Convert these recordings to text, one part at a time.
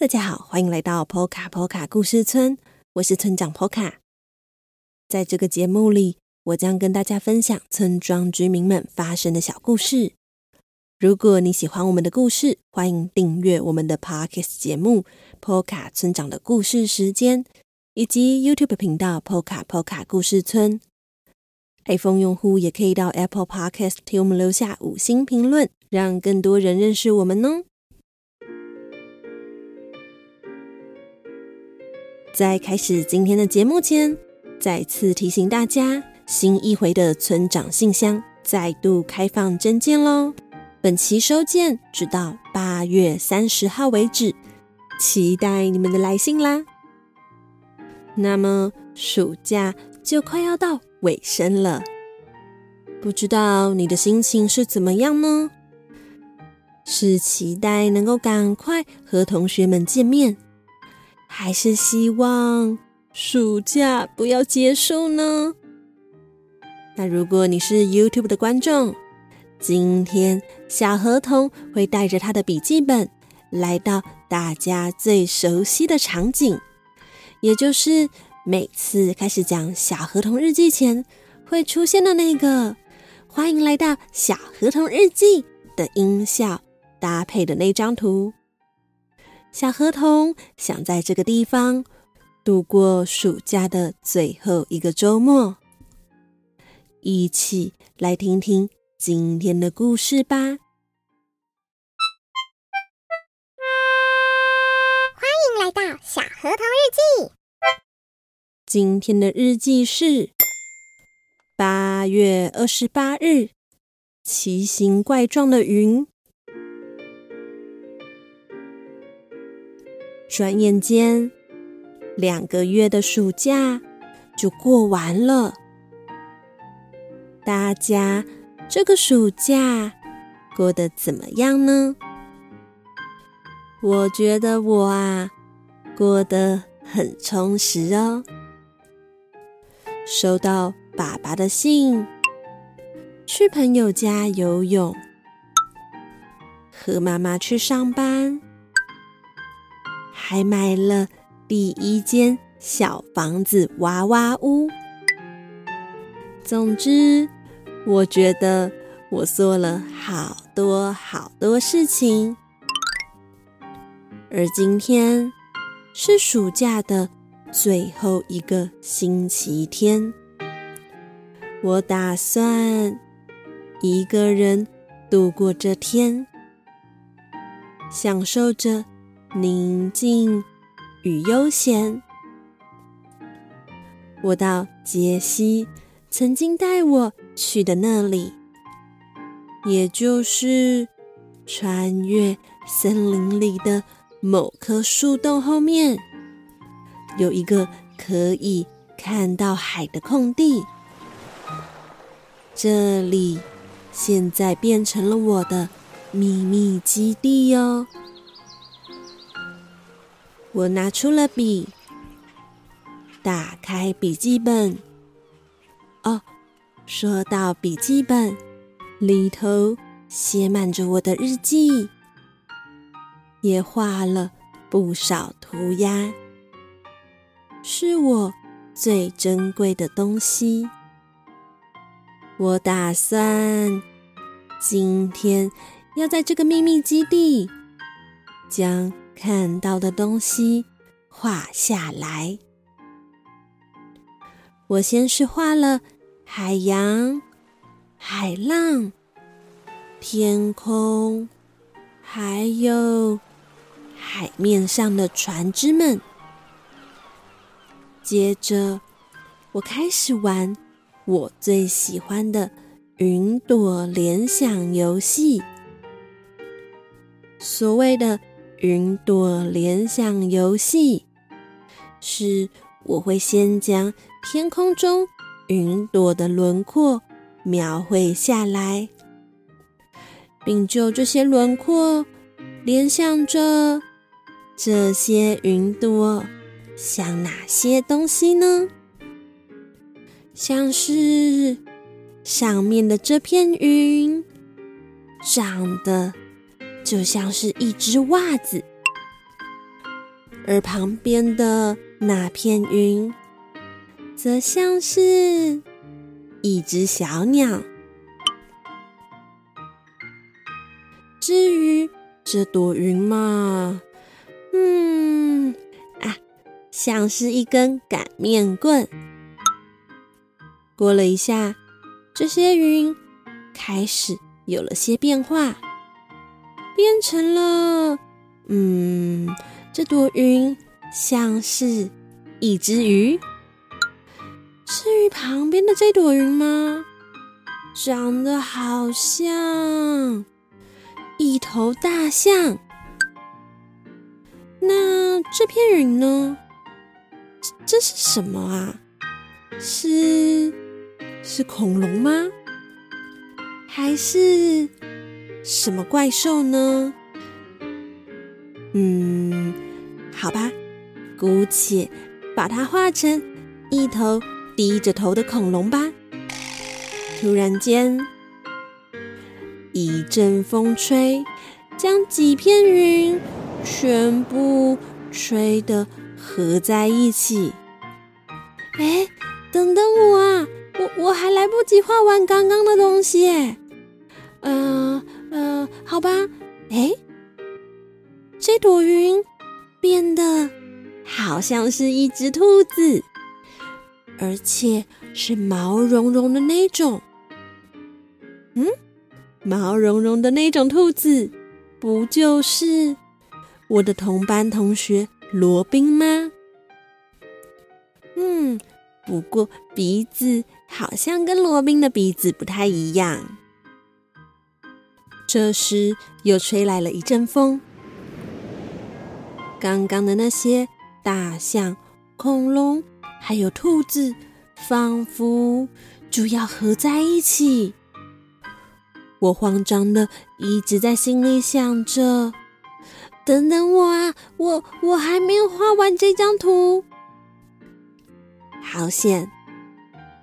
大家好，欢迎来到 Poka Poka 故事村，我是村长 Poka。在这个节目里，我将跟大家分享村庄居民们发生的小故事。如果你喜欢我们的故事，欢迎订阅我们的 Podcast 节目《波卡村长的故事时间》，以及 YouTube 频道《poka poka 故事村》。iPhone 用户也可以到 Apple Podcast 替我们留下五星评论，让更多人认识我们哦。在开始今天的节目前，再次提醒大家，新一回的村长信箱再度开放征件喽！本期收件直到八月三十号为止，期待你们的来信啦。那么暑假就快要到尾声了，不知道你的心情是怎么样呢？是期待能够赶快和同学们见面，还是希望暑假不要结束呢？那如果你是 YouTube 的观众，今天小河童会带着他的笔记本来到大家最熟悉的场景，也就是每次开始讲小河童日记前会出现的那个“欢迎来到小河童日记”的音效搭配的那张图。小河童想在这个地方度过暑假的最后一个周末，一起来听听今天的故事吧。欢迎来到小河童日记。今天的日记是八月二十八日，奇形怪状的云。转眼间，两个月的暑假就过完了。大家这个暑假过得怎么样呢？我觉得我啊，过得很充实哦。收到爸爸的信，去朋友家游泳，和妈妈去上班。还买了第一间小房子娃娃屋。总之，我觉得我做了好多好多事情。而今天是暑假的最后一个星期天，我打算一个人度过这天，享受着。宁静与悠闲。我到杰西曾经带我去的那里，也就是穿越森林里的某棵树洞后面，有一个可以看到海的空地。这里现在变成了我的秘密基地哟。我拿出了笔，打开笔记本。哦，说到笔记本，里头写满着我的日记，也画了不少涂鸦，是我最珍贵的东西。我打算今天要在这个秘密基地将。看到的东西画下来。我先是画了海洋、海浪、天空，还有海面上的船只们。接着，我开始玩我最喜欢的云朵联想游戏。所谓的。云朵联想游戏是，我会先将天空中云朵的轮廓描绘下来，并就这些轮廓联想着这些云朵像哪些东西呢？像是上面的这片云长得。就像是一只袜子，而旁边的那片云，则像是一只小鸟。至于这朵云嘛，嗯啊，像是一根擀面棍。过了一下，这些云开始有了些变化，变成了，嗯，这朵云像是一只鱼。至于旁边的这朵云吗？长得好像一头大象。那这片云呢？这，这是什么啊？是是恐龙吗？还是什么怪兽呢？嗯，好吧，姑且把它画成一头。低着头的恐龙吧。突然间，一阵风吹，将几片云全部吹得合在一起。哎，等等我啊！我我还来不及画完刚刚的东西。嗯、呃、嗯、呃，好吧。哎，这朵云变得好像是一只兔子。而且是毛茸茸的那种，嗯，毛茸茸的那种兔子，不就是我的同班同学罗宾吗？嗯，不过鼻子好像跟罗宾的鼻子不太一样。这时又吹来了一阵风，刚刚的那些大象、恐龙。还有兔子，仿佛就要合在一起。我慌张的一直在心里想着：“等等我啊，我我还没有画完这张图。”好险，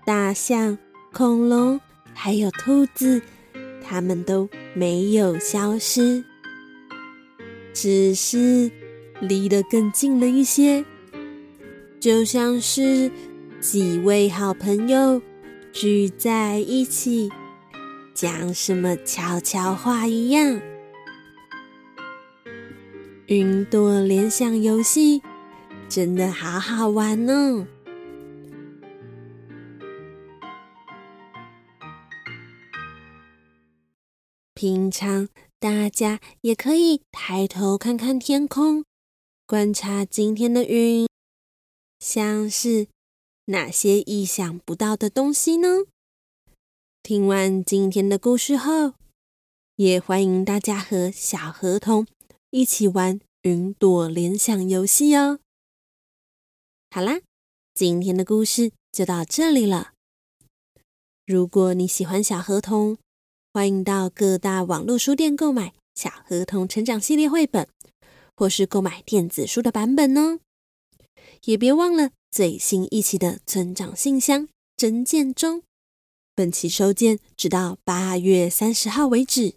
大象、恐龙还有兔子，它们都没有消失，只是离得更近了一些。就像是几位好朋友聚在一起讲什么悄悄话一样。云朵联想游戏真的好好玩呢！平常大家也可以抬头看看天空，观察今天的云。像是哪些意想不到的东西呢？听完今天的故事后，也欢迎大家和小河童一起玩云朵联想游戏哦。好啦，今天的故事就到这里了。如果你喜欢小河童，欢迎到各大网络书店购买《小河童成长系列》绘本，或是购买电子书的版本哦。也别忘了最新一期的村长信箱征件中，本期收件直到八月三十号为止。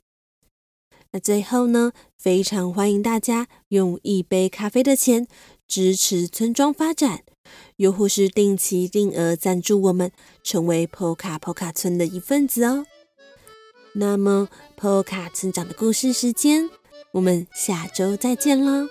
那最后呢，非常欢迎大家用一杯咖啡的钱支持村庄发展，又或是定期定额赞助我们，成为波卡波卡村的一份子哦。那么，PO 卡成长的故事时间，我们下周再见啦。